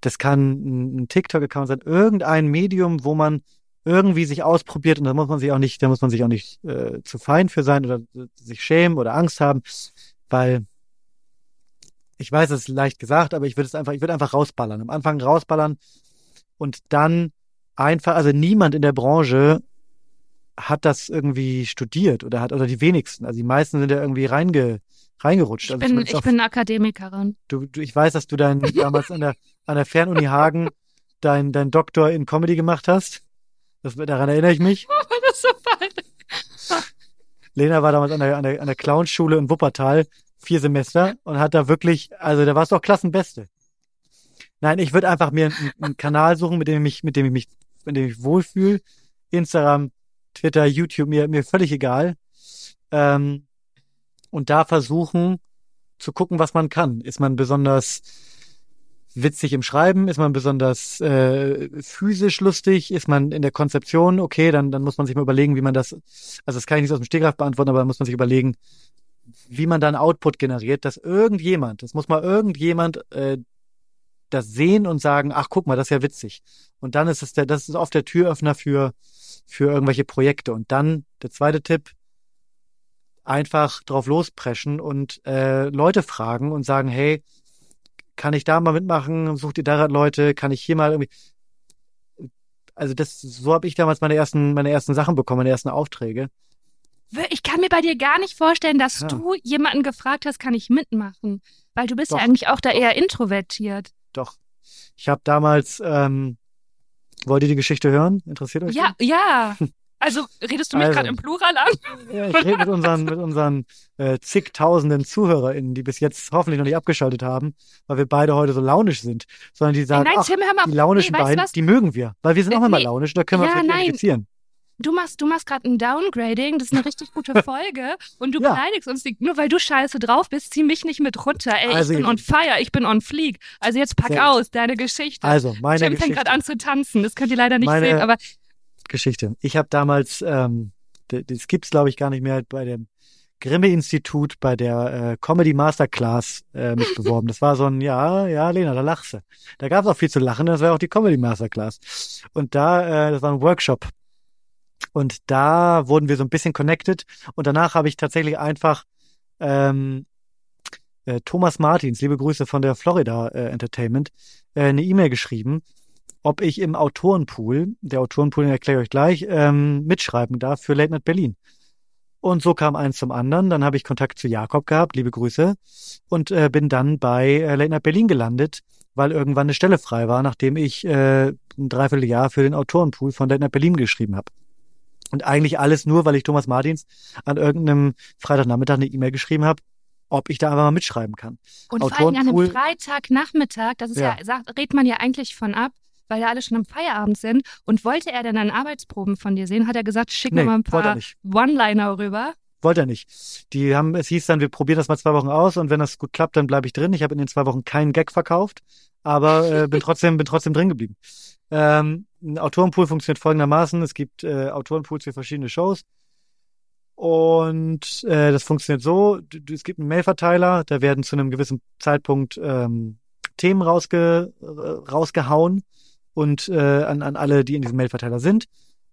das kann ein TikTok-Account sein, irgendein Medium, wo man irgendwie sich ausprobiert und da muss man sich auch nicht, da muss man sich auch nicht äh, zu fein für sein oder sich schämen oder Angst haben, weil ich weiß, es ist leicht gesagt, aber ich würde es einfach, ich würde einfach rausballern. Am Anfang rausballern und dann einfach, also niemand in der Branche hat das irgendwie studiert oder hat, oder die wenigsten. Also die meisten sind ja irgendwie reinge, reingerutscht. Ich also bin, ich, ich bin Akademikerin. Du, du, ich weiß, dass du dein, damals an der, an der Fernuni Hagen dein, dein Doktor in Comedy gemacht hast. Das, daran erinnere ich mich. Oh, das ist so falsch. Lena war damals an der, an der, an der Clownschule in Wuppertal, vier Semester, und hat da wirklich, also da war es doch Klassenbeste. Nein, ich würde einfach mir einen, einen, Kanal suchen, mit dem ich mich, mit dem ich mich, mit dem ich wohlfühle. Instagram, Twitter, YouTube, mir, mir völlig egal. Ähm, und da versuchen zu gucken, was man kann. Ist man besonders witzig im Schreiben? Ist man besonders äh, physisch lustig? Ist man in der Konzeption? Okay, dann, dann muss man sich mal überlegen, wie man das, also das kann ich nicht aus dem Stegreif beantworten, aber muss man sich überlegen, wie man dann Output generiert, dass irgendjemand, das muss mal irgendjemand äh, das sehen und sagen, ach guck mal, das ist ja witzig. Und dann ist es der, das ist oft der Türöffner für, für irgendwelche Projekte. Und dann der zweite Tipp, einfach drauf lospreschen und äh, Leute fragen und sagen, hey, kann ich da mal mitmachen? Sucht ihr da Leute? Kann ich hier mal irgendwie? Also das, so habe ich damals meine ersten, meine ersten Sachen bekommen, meine ersten Aufträge. Ich kann mir bei dir gar nicht vorstellen, dass ja. du jemanden gefragt hast, kann ich mitmachen? Weil du bist doch, ja eigentlich auch da eher introvertiert. Doch. Ich habe damals, ähm, wollt ihr die Geschichte hören? Interessiert euch? Ja, die? ja. Also redest du mich also, gerade im Plural an? Ja, ich rede mit unseren, mit unseren äh, zigtausenden ZuhörerInnen, die bis jetzt hoffentlich noch nicht abgeschaltet haben, weil wir beide heute so launisch sind, sondern die sagen, nein, ach, Tim, die launischen nee, beiden, die mögen wir, weil wir sind auch äh, immer nee, launisch, da können wir ja, vielleicht identifizieren. Du machst, du machst gerade ein Downgrading, das ist eine richtig gute Folge und du ja. beleidigst uns nicht, nur weil du scheiße drauf bist, zieh mich nicht mit runter. Ey, also, ich bin on fire, ich bin on fleek. Also jetzt pack aus, deine Geschichte. Also, meine Jim Geschichte. fängt gerade an zu tanzen, das könnt ihr leider nicht meine, sehen, aber Geschichte. Ich habe damals, ähm, das gibt's glaube ich gar nicht mehr, bei dem Grimme-Institut bei der äh, Comedy Masterclass äh, mich beworben. Das war so ein, ja, ja, Lena, da lachst du. Da gab's auch viel zu lachen, das war auch die Comedy Masterclass. Und da, äh, das war ein Workshop. Und da wurden wir so ein bisschen connected. Und danach habe ich tatsächlich einfach ähm, äh, Thomas Martins, liebe Grüße von der Florida äh, Entertainment, äh, eine E-Mail geschrieben ob ich im Autorenpool, der Autorenpool den erkläre ich euch gleich, ähm, mitschreiben darf für Late Night Berlin. Und so kam eins zum anderen. Dann habe ich Kontakt zu Jakob gehabt, liebe Grüße, und äh, bin dann bei äh, Late Night Berlin gelandet, weil irgendwann eine Stelle frei war, nachdem ich äh, ein Dreivierteljahr für den Autorenpool von Late Night Berlin geschrieben habe. Und eigentlich alles nur, weil ich Thomas Martins an irgendeinem Freitagnachmittag eine E-Mail geschrieben habe, ob ich da einfach mal mitschreiben kann. Und vor allem an einem Freitagnachmittag, das ist ja, ja sagt, redet man ja eigentlich von ab, weil ja alle schon am Feierabend sind. Und wollte er dann dann Arbeitsproben von dir sehen, hat er gesagt, schick nee, mir mal ein paar One-Liner rüber. wollte er nicht. Die haben, es hieß dann, wir probieren das mal zwei Wochen aus und wenn das gut klappt, dann bleibe ich drin. Ich habe in den zwei Wochen keinen Gag verkauft, aber äh, bin trotzdem, bin trotzdem drin geblieben. Ähm, ein Autorenpool funktioniert folgendermaßen. Es gibt äh, Autorenpools für verschiedene Shows. Und äh, das funktioniert so, du, es gibt einen Mailverteiler, da werden zu einem gewissen Zeitpunkt ähm, Themen rausge, äh, rausgehauen und äh, an, an alle, die in diesem Mailverteiler sind.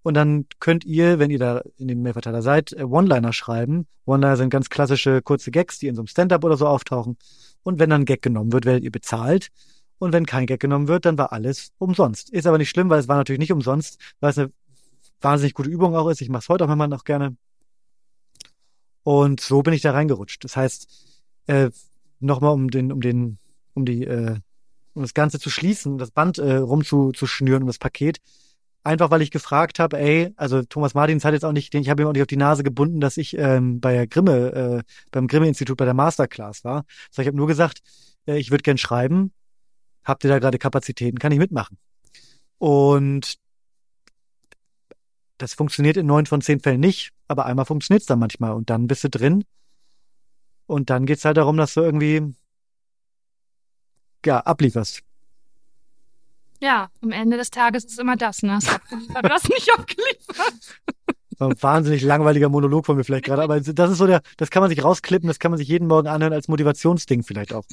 Und dann könnt ihr, wenn ihr da in dem Mailverteiler seid, äh, One-Liner schreiben. One-Liner sind ganz klassische kurze Gags, die in so einem Stand-up oder so auftauchen. Und wenn dann ein Gag genommen wird, werdet ihr bezahlt. Und wenn kein Gag genommen wird, dann war alles umsonst. Ist aber nicht schlimm, weil es war natürlich nicht umsonst, weil es eine wahnsinnig gute Übung auch ist. Ich mache es heute auch immer noch gerne. Und so bin ich da reingerutscht. Das heißt, äh, nochmal um den, um den, um die, äh, um das Ganze zu schließen, das Band äh, rumzuschnüren, um das Paket. Einfach weil ich gefragt habe, ey, also Thomas Martins hat jetzt auch nicht, ich habe ihm auch nicht auf die Nase gebunden, dass ich ähm, bei Grimme, äh, beim Grimme-Institut bei der Masterclass war. Also ich habe nur gesagt, äh, ich würde gern schreiben. Habt ihr da gerade Kapazitäten? Kann ich mitmachen? Und das funktioniert in neun von zehn Fällen nicht, aber einmal funktioniert es dann manchmal und dann bist du drin. Und dann geht's halt darum, dass du irgendwie ja, ablieferst. Ja, am Ende des Tages ist immer das, ne? Hast abgeliefert, du hast nicht abgeliefert. ein wahnsinnig langweiliger Monolog von mir vielleicht gerade, aber das ist so der, das kann man sich rausklippen, das kann man sich jeden Morgen anhören als Motivationsding vielleicht auch.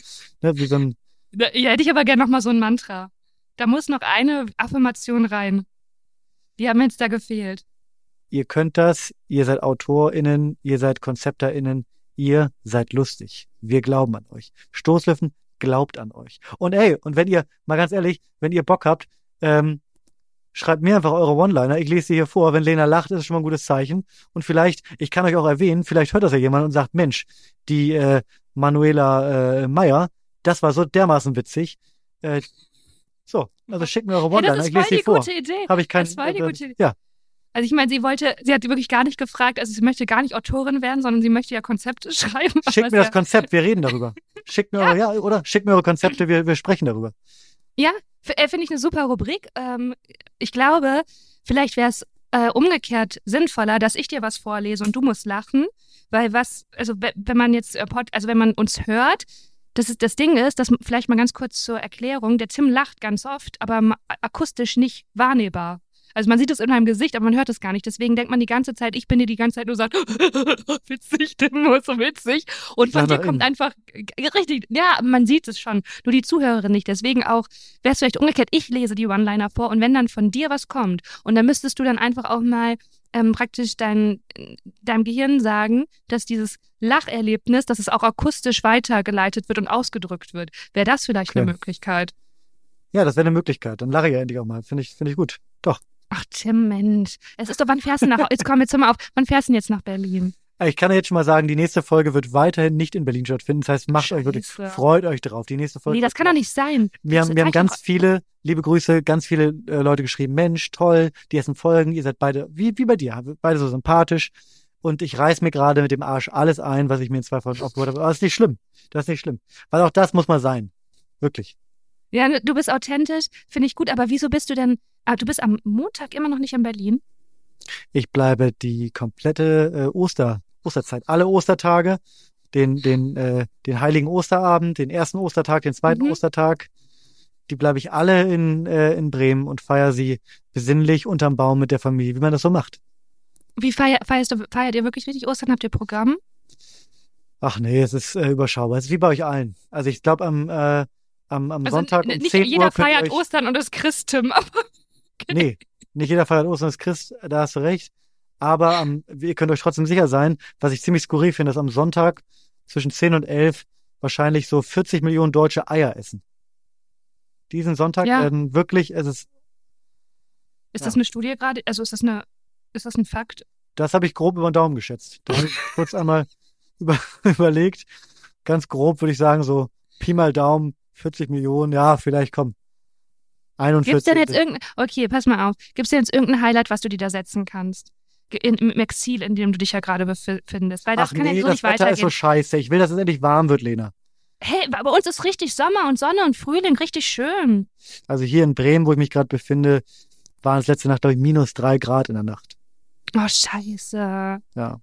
Ne, wie so ein ja, hätte ich aber gerne noch mal so ein Mantra. Da muss noch eine Affirmation rein. Die haben jetzt da gefehlt. Ihr könnt das, ihr seid AutorInnen, ihr seid KonzepterInnen, ihr seid lustig. Wir glauben an euch. Stoßlöffen glaubt an euch. Und ey, und wenn ihr, mal ganz ehrlich, wenn ihr Bock habt, ähm, schreibt mir einfach eure One-Liner. Ich lese sie hier vor. Wenn Lena lacht, ist es schon mal ein gutes Zeichen. Und vielleicht, ich kann euch auch erwähnen, vielleicht hört das ja jemand und sagt, Mensch, die äh, Manuela äh, Meyer, das war so dermaßen witzig. Äh, so, also schickt mir eure One-Liner. Ja, ich lese sie vor. Gute Idee. Habe ich kein, das war die äh, gute Idee. Ja. Also ich meine, sie wollte, sie hat wirklich gar nicht gefragt, also sie möchte gar nicht Autorin werden, sondern sie möchte ja Konzepte schreiben. Schickt mir das Konzept, wir reden darüber. Schickt mir Ja. eure, ja, oder? Schickt mir eure Konzepte, wir, wir sprechen darüber. Ja, äh, finde ich eine super Rubrik. Ähm, ich glaube, vielleicht wäre es äh, umgekehrt sinnvoller, dass ich dir was vorlese und du musst lachen, weil was, also we- wenn man jetzt, äh, Pod, also wenn man uns hört, das ist das Ding ist, dass vielleicht mal ganz kurz zur Erklärung, der Tim lacht ganz oft, aber akustisch nicht wahrnehmbar. Also man sieht es in meinem Gesicht, aber man hört es gar nicht. Deswegen denkt man die ganze Zeit, ich bin dir die ganze Zeit nur sagt, witzig, Tim, nur so witzig. Und von dir kommt einfach richtig, ja, man sieht es schon, nur die Zuhörerin nicht. Deswegen auch, wäre es vielleicht umgekehrt, ich lese die One-Liner vor und wenn dann von dir was kommt und dann müsstest du dann einfach auch mal ähm, praktisch dein, deinem Gehirn sagen, dass dieses Lacherlebnis, dass es auch akustisch weitergeleitet wird und ausgedrückt wird. Wäre das vielleicht Okay. eine Möglichkeit? Ja, das wäre eine Möglichkeit. Dann lache ich ja endlich auch mal. Finde ich, finde ich gut. Doch. Ach, Tim, Mensch. Es ist doch, wann fährst du nach, jetzt komm, jetzt hör mal auf, wann fährst du denn jetzt nach Berlin? Ich kann jetzt schon mal sagen, die nächste Folge wird weiterhin nicht in Berlin stattfinden. Das heißt, macht euch wirklich, Scheiße. freut euch drauf. Die nächste Folge. Nee, das kann doch nicht sein. Wir haben, wir haben ganz viele, liebe Grüße, ganz viele äh, Leute geschrieben, Mensch, toll, die ersten Folgen, ihr seid beide, wie, wie bei dir, beide so sympathisch. Und ich reiß mir gerade mit dem Arsch alles ein, was ich mir in zwei Folgen aufgebaut habe. Aber das ist nicht schlimm. Das ist nicht schlimm. Weil auch das muss mal sein. Wirklich. Ja, du bist authentisch, finde ich gut, aber wieso bist du denn, ah, du bist am Montag immer noch nicht in Berlin? Ich bleibe die komplette äh, Oster, Osterzeit, alle Ostertage, den, den, äh, den heiligen Osterabend, den ersten Ostertag, den zweiten Mhm. Ostertag, die bleibe ich alle in, äh, in Bremen und feiere sie besinnlich unterm Baum mit der Familie, wie man das so macht. Wie feier, feierst du, feiert ihr wirklich richtig Ostern? Habt ihr Programm? Ach nee, es ist äh, überschaubar. Es ist wie bei euch allen. Also ich glaube am, äh, am, am Sonntag n- um nicht 10 jeder Uhr feiert euch, Ostern und ist Christum, aber Nee, nicht jeder feiert Ostern ist Christ, da hast du recht. Aber am, ihr könnt euch trotzdem sicher sein, was ich ziemlich skurril finde, dass am Sonntag zwischen 10 und 11 wahrscheinlich so 40 Millionen Deutsche Eier essen. Diesen Sonntag Ja. werden wirklich, es ist, ist Ja. das eine Studie gerade? Also ist das eine, ist das ein Fakt? das habe ich grob über den Daumen geschätzt. Da habe ich kurz einmal über, überlegt. Ganz grob würde ich sagen, so Pi mal Daumen, 40 Millionen, ja, vielleicht komm. 41. Gibt's denn jetzt irgendein, okay, pass mal auf. Gibt's denn jetzt irgendein Highlight, was du dir da setzen kannst? In, Im Exil, in dem du dich ja gerade befindest. Weil das Ach kann nee, ja so das nicht Wetter ist so weitergehen. scheiße. Ich will, dass es endlich warm wird, Lena. Hey, bei uns ist richtig Sommer und Sonne und Frühling, richtig schön. Also hier in Bremen, wo ich mich gerade befinde, waren es letzte Nacht, glaube ich, minus drei Grad in der Nacht. Oh, scheiße. Ja.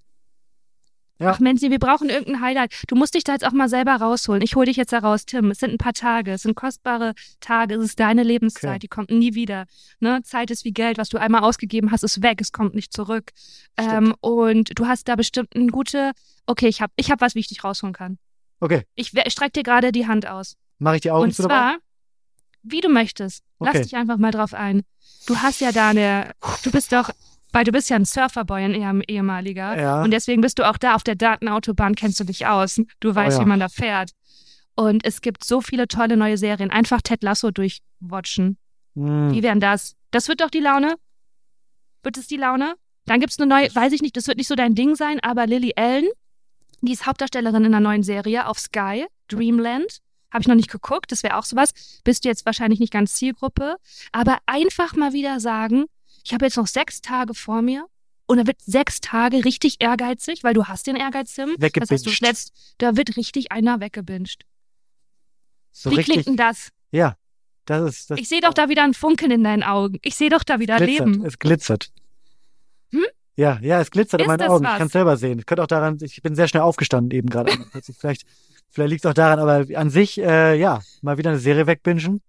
Ja. Ach Menzi, wir brauchen irgendein Highlight. Du musst dich da jetzt auch mal selber rausholen. Ich hole dich jetzt da raus, Tim. Es sind ein paar Tage, es sind kostbare Tage, es ist deine Lebenszeit, Okay. die kommt nie wieder. Ne? Zeit ist wie Geld, was du einmal ausgegeben hast, ist weg, es kommt nicht zurück. Ähm, und du hast da bestimmt eine gute, okay, ich habe ich hab was, wie ich dich rausholen kann. Okay, Ich, ich streck dir gerade die Hand aus. mache ich die Augen und zu dabei? zwar, wie du möchtest. Lass Okay. dich einfach mal drauf ein. Du hast ja da eine, du bist doch, weil du bist ja ein Surferboy, ein ehem- ehemaliger. Ja. Und deswegen bist du auch da auf der Datenautobahn, kennst du dich aus. Du weißt, Oh ja. wie man da fährt. Und es gibt so viele tolle neue Serien. Einfach Ted Lasso durchwatchen. Hm. Wie wären das? Das wird doch die Laune? Wird es die Laune? Dann gibt's eine neue, weiß ich nicht, das wird nicht so dein Ding sein, aber Lily Allen, die ist Hauptdarstellerin in einer neuen Serie auf Sky, Dreamland. Habe ich noch nicht geguckt, das wäre auch sowas. Bist du jetzt wahrscheinlich nicht ganz Zielgruppe. Aber einfach mal wieder sagen, ich habe jetzt noch sechs Tage vor mir und da wird sechs Tage richtig ehrgeizig, weil du hast den Ehrgeiz, Tim. Das hast du Weggebinged. letzt, da wird richtig einer weggebinged. So Wie richtig. klingt denn das? Ja, das ist das. Ich sehe doch da wieder ein Funkeln in deinen Augen. Ich sehe doch da wieder glitzert. Leben. Es glitzert. Hm? Ja, ja, es glitzert in Ist meinen das Augen. was? Ich kann es selber sehen. Es könnte auch daran, ich bin sehr schnell aufgestanden eben gerade. Vielleicht vielleicht liegt es auch daran, aber an sich, äh, ja, mal wieder eine Serie wegbingen. Hm?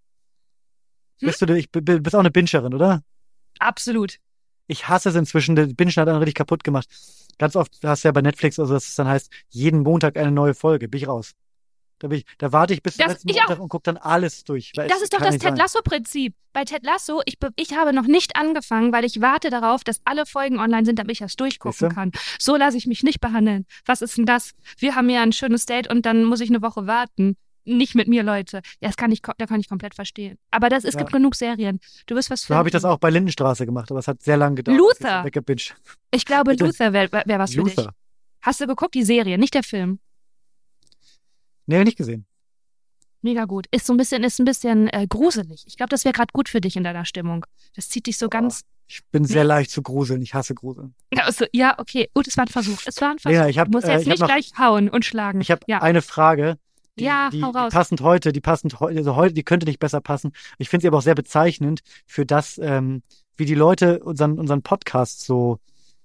Bist du, ich, bist auch eine Bingerin, oder? Absolut. Ich hasse es inzwischen. Der Bingen hat einen richtig kaputt gemacht. Ganz oft hast du ja bei Netflix, also dass es dann heißt, jeden Montag eine neue Folge. Bin ich raus. Da, ich, da warte ich bis zum letzten Montag und gucke dann alles durch. Das ist doch das Ted. Lasso-Prinzip. Bei Ted Lasso, ich, ich habe noch nicht angefangen, weil ich warte darauf, dass alle Folgen online sind, damit ich das durchgucken Siehste? kann. So lasse ich mich nicht behandeln. Was ist denn das? Wir haben ja ein schönes Date und dann muss ich eine Woche warten. Nicht mit mir, Leute. Ja, das kann ich, da kann ich komplett verstehen. Aber das, es Ja. gibt genug Serien. Du wirst was So habe ich das auch bei Lindenstraße gemacht, aber es hat sehr lange gedauert. Luther. Weggebinged. Ich glaube? Luther wäre wär was für dich. Luther. Hast du geguckt, die Serie, nicht der Film? Nee, ich nicht gesehen. Mega gut. Ist so ein bisschen, ist ein bisschen äh, gruselig. Ich glaube, das wäre gerade gut für dich in deiner Stimmung. Das zieht dich so ganz. Ich bin sehr leicht zu gruseln. Ich hasse Gruseln. Also, ja, okay. Gut, es war ein Versuch. Es war ein Versuch. Lena, ich hab, du musst äh, jetzt ich nicht noch- gleich hauen und schlagen. Ich habe ja. eine Frage. Die, Ja, die, hau die passend heute, die passend heute, also heute, die könnte nicht besser passen. Ich finde sie aber auch sehr bezeichnend für das, ähm, wie die Leute unseren, unseren Podcast so,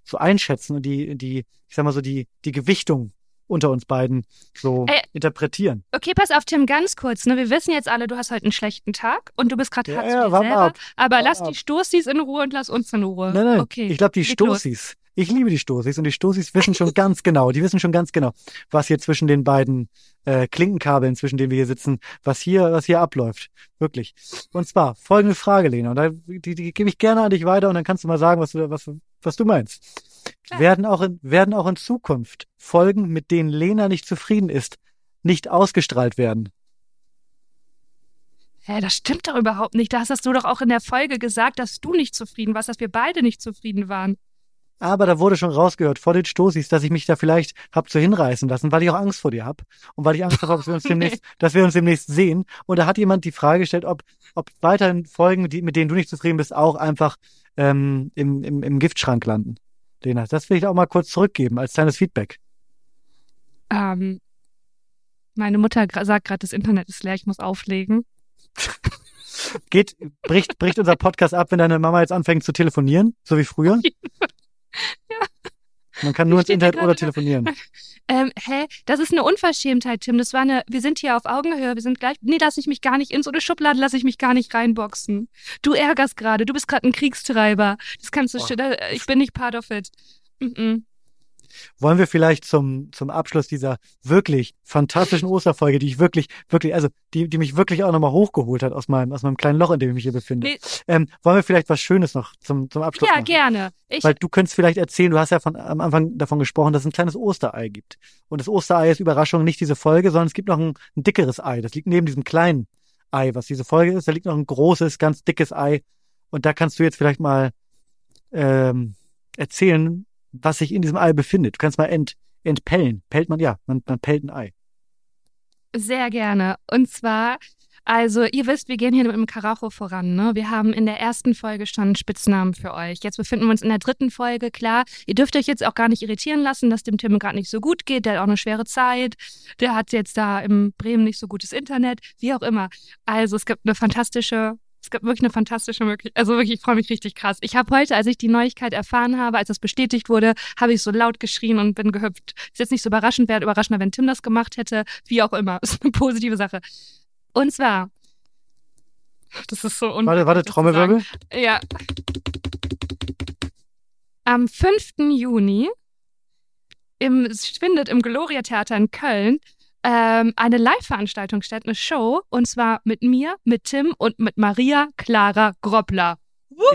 so einschätzen und die, die, ich sag mal so, die, die Gewichtung unter uns beiden so Ey. interpretieren. Okay, pass auf, Tim, ganz kurz. Ne? Wir wissen jetzt alle, du hast heute einen schlechten Tag und du bist gerade Ja, hart ja, zu dir warm selber. ab. Aber lass ab. die Stoßis in Ruhe und lass uns in Ruhe. Nein, nein. Okay. Ich glaube, die. Stoßis. Ich liebe die Stoßis und die Stoßis wissen schon ganz genau, die wissen schon ganz genau, was hier zwischen den beiden äh, Klinkenkabeln, zwischen denen wir hier sitzen, was hier, was hier abläuft. Wirklich. Und zwar folgende Frage, Lena, und da, die, die gebe ich gerne an dich weiter und dann kannst du mal sagen, was du, was, was du meinst. Klar. Werden auch in, werden auch in Zukunft Folgen, mit denen Lena nicht zufrieden ist, nicht ausgestrahlt werden? Hä, das stimmt doch überhaupt nicht. Das hast du doch auch in der Folge gesagt, dass du nicht zufrieden warst, dass wir beide nicht zufrieden waren. Aber da wurde schon rausgehört vor den Stoßis, dass ich mich da vielleicht hab so hinreißen lassen, weil ich auch Angst vor dir hab und weil ich Angst habe, dass wir uns demnächst, dass wir uns demnächst sehen. Und da hat jemand die Frage gestellt, ob, ob weiterhin Folgen, die, mit denen du nicht zufrieden bist, auch einfach ähm, im, im, im Giftschrank landen. Lena, das will ich auch mal kurz zurückgeben als kleines Feedback. Ähm, meine Mutter sagt gerade, das Internet ist leer, ich muss auflegen. Geht, bricht, bricht unser Podcast ab, wenn deine Mama jetzt anfängt zu telefonieren, so wie früher? Ja. Man kann nur ins Internet oder telefonieren. Ähm, hä? Das ist eine Unverschämtheit, Tim. Das war eine, wir sind hier auf Augenhöhe, wir sind gleich. Nee, lass ich mich gar nicht in so eine Schublade, lass ich mich gar nicht reinboxen. Du ärgerst gerade, du bist gerade ein Kriegstreiber. Das kannst du, da- ich bin nicht part of it. Mm -mm. Wollen wir vielleicht zum, zum Abschluss dieser wirklich fantastischen Osterfolge, die ich wirklich, wirklich, also die, die mich wirklich auch nochmal hochgeholt hat aus meinem, aus meinem kleinen Loch, in dem ich mich hier befinde. Nee. Ähm, wollen wir vielleicht was Schönes noch zum, zum Abschluss Ja, machen? gerne. Ich, Weil du könntest vielleicht erzählen, du hast ja von, am Anfang davon gesprochen, dass es ein kleines Osterei gibt. Und das Osterei ist Überraschung nicht diese Folge, sondern es gibt noch ein, ein dickeres Ei. Das liegt neben diesem kleinen Ei, was diese Folge ist. Da liegt noch ein großes, ganz dickes Ei. Und da kannst du jetzt vielleicht mal ähm, erzählen, was sich in diesem Ei befindet. Du kannst mal ent, entpellen. Pellt man, ja, man, man pellt ein Ei. Sehr gerne. Und zwar, also ihr wisst, wir gehen hier mit dem Karacho voran. Ne? Wir haben in der ersten Folge schon Spitznamen für euch. Jetzt befinden wir uns in der dritten Folge. Klar, ihr dürft euch jetzt auch gar nicht irritieren lassen, dass dem Tim gerade nicht so gut geht. Der hat auch eine schwere Zeit. Der hat jetzt da im Bremen nicht so gutes Internet. Wie auch immer. Also es gibt eine fantastische Es gibt wirklich eine fantastische Möglichkeit. Also wirklich, ich freue mich richtig krass. Ich habe heute, als ich die Neuigkeit erfahren habe, als das bestätigt wurde, habe ich so laut geschrien und bin gehüpft. Ist jetzt nicht so überraschend, wäre überraschender, wenn Tim das gemacht hätte. Wie auch immer. Ist eine positive Sache. Und zwar, das ist so Warte, warte, Trommelwirbel. Ja. Am 5. Juni im, es findet im Gloria Theater in Köln ähm, eine Live-Veranstaltung statt, eine Show, und zwar mit mir, mit Tim und mit Maria Clara Groppler.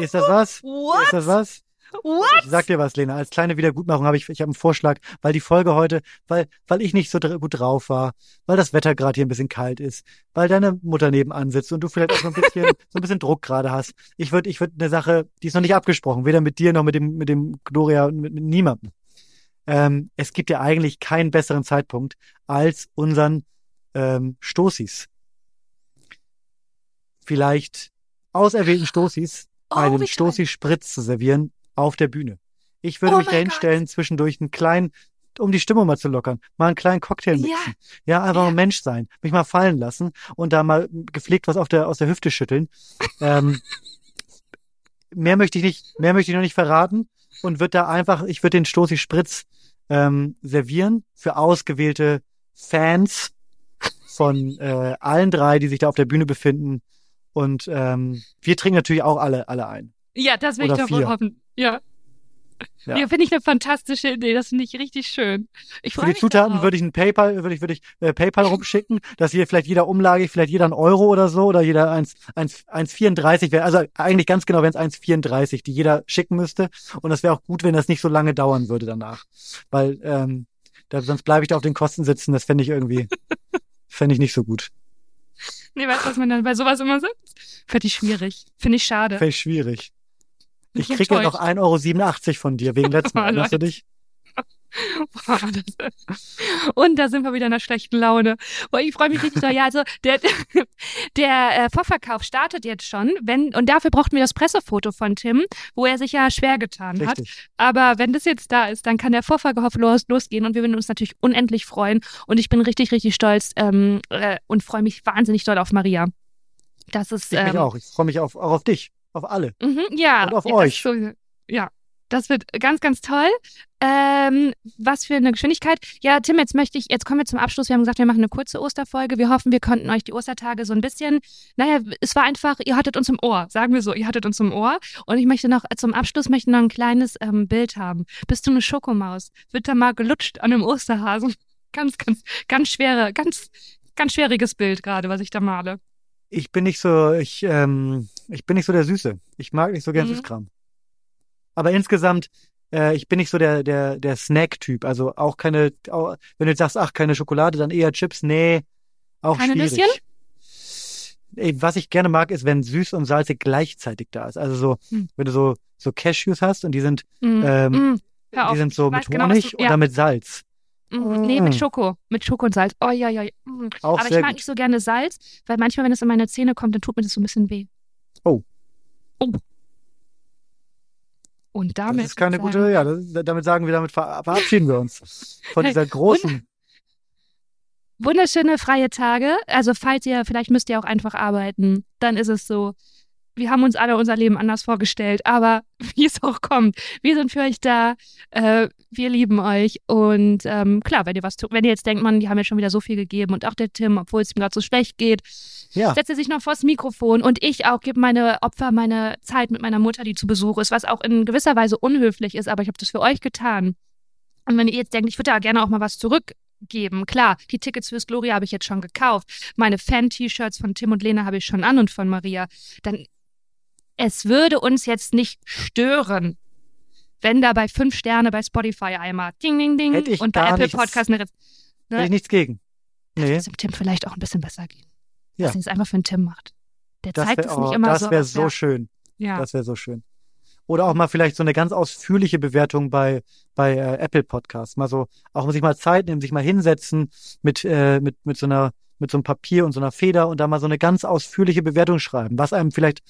Ist das was? What? Ist das was? What? Ich sag dir was, Lena. Als kleine Wiedergutmachung habe ich, ich habe einen Vorschlag, weil die Folge heute, weil, weil ich nicht so dr gut drauf war, weil das Wetter gerade hier ein bisschen kalt ist, weil deine Mutter nebenan sitzt und du vielleicht auch so ein bisschen, so ein bisschen Druck gerade hast. Ich würde, ich würde eine Sache, die ist noch nicht abgesprochen, weder mit dir noch mit dem, mit dem Gloria, mit, mit niemandem. Ähm, es gibt ja eigentlich keinen besseren Zeitpunkt als unseren ähm, Stoßis. Vielleicht auserwählten Stoßis Oh, einen. Stoßi-Spritz zu servieren auf der Bühne. Ich würde Oh mich dahin Gott. stellen, zwischendurch einen kleinen, um die Stimmung mal zu lockern, mal einen kleinen Cocktail Ja. mixen. Ja, einfach Ja. ein Mensch sein, mich mal fallen lassen und da mal gepflegt was auf der, aus der Hüfte schütteln. ähm, mehr möchte ich nicht, mehr möchte ich noch nicht verraten und wird da einfach, ich würde den Stoßi Spritz ähm, servieren für ausgewählte Fans von äh, allen drei, die sich da auf der Bühne befinden. Und ähm, wir trinken natürlich auch alle, alle ein. Ja, das will ich Oder doch wohl vier. hoffen. Ja. Ja. Ja, finde ich eine fantastische Idee. Das finde ich richtig schön. Ich Für die Zutaten darauf. würde ich ein PayPal, würde ich, würde ich äh, PayPal rumschicken, dass hier vielleicht jeder Umlage, vielleicht jeder ein Euro oder so oder jeder 1, 1, 1,34 wäre, also eigentlich ganz genau wären es 1,34, die jeder schicken müsste. Und das wäre auch gut, wenn das nicht so lange dauern würde danach. Weil ähm, da, sonst bleibe ich da auf den Kosten sitzen, das fände ich irgendwie, fände ich nicht so gut. Nee, weißt du, was man dann bei sowas immer sagt? Finde ich schwierig. Finde ich schade. Fände ich schwierig. Ich kriege ja noch enttäuscht. 1,87 Euro von dir, wegen letzten Mal. Erinnerst du dich? Und da sind wir wieder in einer schlechten Laune. Boah, ich freue mich richtig doll. Ja, also der, der äh, Vorverkauf startet jetzt schon, wenn und dafür brauchten wir das Pressefoto von Tim, wo er sich ja schwer getan hat. Richtig. Aber wenn das jetzt da ist, dann kann der Vorverkauf los, losgehen und wir würden uns natürlich unendlich freuen. Und ich bin richtig, richtig stolz ähm, äh, und freue mich wahnsinnig doll auf Maria. Das ist Ich mich ähm, auch. Ich freue mich auf, auch auf dich, auf alle. Mhm, ja. Und auf ja, euch. So, ja, das wird ganz, ganz toll. Ähm, was für eine Geschwindigkeit. Ja, Tim, jetzt möchte ich, jetzt kommen wir zum Abschluss. Wir haben gesagt, wir machen eine kurze Osterfolge. Wir hoffen, wir konnten euch die Ostertage so ein bisschen, naja, es war einfach, ihr hattet uns im Ohr, sagen wir so, ihr hattet uns im Ohr. Und ich möchte noch, zum Abschluss möchte ich noch ein kleines ähm, Bild haben. Bist du eine Schokomaus? Wird da mal gelutscht an einem Osterhasen? Ganz, ganz, ganz schwere, ganz, ganz schwieriges Bild gerade, was ich da male. Ich bin nicht so, ich, ähm, ich bin nicht so der Süße. Ich mag nicht so gern Mhm. Süßkram. Aber insgesamt, äh, ich bin nicht so der, der, der Snack-Typ. Also auch keine, auch, wenn du jetzt sagst, ach, keine Schokolade, dann eher Chips. Nee, auch Keine schwierig. Nüsschen? Was ich gerne mag, ist, wenn süß und salzig gleichzeitig da ist. Also so, Hm. wenn du so, so Cashews hast und die sind, Mm, Ähm, mm. Auf. die sind so ich mit genau, Honig du- und ja. dann mit Salz. Mm, Nee, mit Mm. Schoko. Mit Schoko und Salz. Oh ja, ja. ja. Aber ich mag gut. nicht so gerne Salz, weil manchmal, wenn es in meine Zähne kommt, dann tut mir das so ein bisschen weh. Oh. Oh. Und damit. Das ist keine gute, ja, das, damit sagen wir, damit ver verabschieden wir uns von dieser großen, Wunderschöne freie Tage. Also, falls ihr, vielleicht müsst ihr auch einfach arbeiten, dann ist es so. Wir haben uns alle unser Leben anders vorgestellt, aber wie es auch kommt, wir sind für euch da. Äh, wir lieben euch. Und ähm, klar, wenn ihr was tut, wenn ihr jetzt denkt, man, die haben jetzt schon wieder so viel gegeben und auch der Tim, obwohl es ihm gerade so schlecht geht, ja, setzt er sich noch vors Mikrofon und ich auch gebe meine Opfer meine Zeit mit meiner Mutter, die zu Besuch ist, was auch in gewisser Weise unhöflich ist, aber ich habe das für euch getan. Und wenn ihr jetzt denkt, ich würde da gerne auch mal was zurückgeben, klar, die Tickets fürs Gloria habe ich jetzt schon gekauft, meine Fan-T-Shirts von Tim und Lena habe ich schon an und von Maria, dann es würde uns jetzt nicht stören, wenn da bei fünf Sterne bei Spotify einmal ding, ding, ding Hätte ich und bei Apple nichts- Podcast eine Re ne? hätte ich nichts gegen. Nee, wird es dem Tim vielleicht auch ein bisschen besser gehen. Ja. Dass er es einfach für einen Tim macht. Der das zeigt wäre es nicht oh, immer das so. wär als so wär- schön. Ja. Das wäre so schön. Oder auch mal vielleicht so eine ganz ausführliche Bewertung bei, bei äh, Apple Podcasts. Mal so, auch sich mal Zeit nehmen, sich mal hinsetzen mit, äh, mit, mit so einer, mit so einem Papier und so einer Feder und da mal so eine ganz ausführliche Bewertung schreiben, was einem vielleicht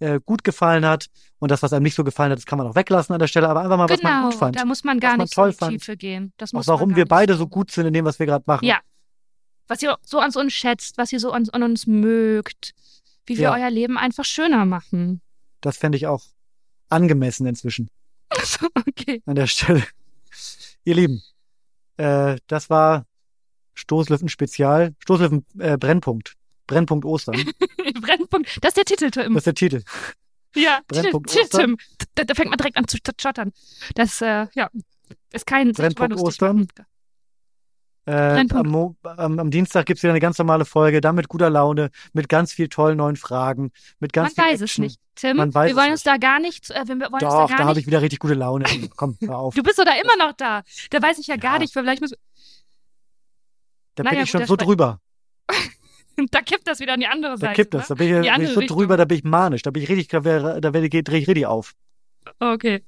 äh, gut gefallen hat und das, was einem nicht so gefallen hat, das kann man auch weglassen an der Stelle, aber einfach mal, was man genau, gut fand. da muss man gar was man nicht so toll in die fand. Tiefe gehen. Das Auch muss man warum wir beide so gut sind in dem, was wir gerade machen. Ja. Was ihr so an uns schätzt, was ihr so an, an uns mögt. wie wir Ja. euer Leben einfach schöner machen. Das fände ich auch angemessen inzwischen okay. an der Stelle. Ihr Lieben, äh, das war Stoßlüften Spezial, Stoßlüften äh, Brennpunkt. Brennpunkt Ostern. Brennpunkt. Das ist der Titel, Tim. Das ist der Titel. ja, Brennpunkt Titel, Ostern. Tim. Da, da fängt man direkt an zu schottern. Das, äh, ja, ist kein Brennpunkt Ostern. Äh, am, am, am Dienstag gibt's wieder eine ganz normale Folge, dann mit guter Laune, mit ganz viel tollen neuen Fragen, mit ganz Man viel weiß es Action. nicht. Tim, Man weiß wir wollen es uns da gar nicht, äh, wir wollen uns da Doch, gar da habe ich wieder richtig gute Laune. Komm, hör auf. Du bist doch da immer noch da. Da weiß ich ja, gar Ja. nicht, vielleicht müssen Da naja, bin ich schon so drüber. da kippt das wieder an die andere Da Seite. kippt das. Da bin ich, bin ich so Richtung. drüber, da bin ich manisch. Da bin ich richtig, da da werde ich, drehe ich richtig auf. Ne? Okay.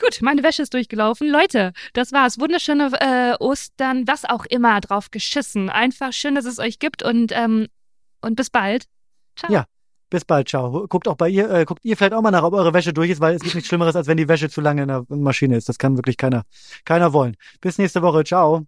Gut, meine Wäsche ist durchgelaufen. Leute, das war's. Wunderschöne äh, Ostern, was auch immer, drauf geschissen. Einfach schön, dass es euch gibt und, ähm, und bis bald. Ciao. Ja. Bis bald, ciao. Guckt auch bei ihr, äh, guckt ihr vielleicht auch mal nach, ob eure Wäsche durch ist, weil es gibt nichts Schlimmeres, als wenn die Wäsche zu lange in der Maschine ist. Das kann wirklich keiner, keiner wollen. Bis nächste Woche. Ciao.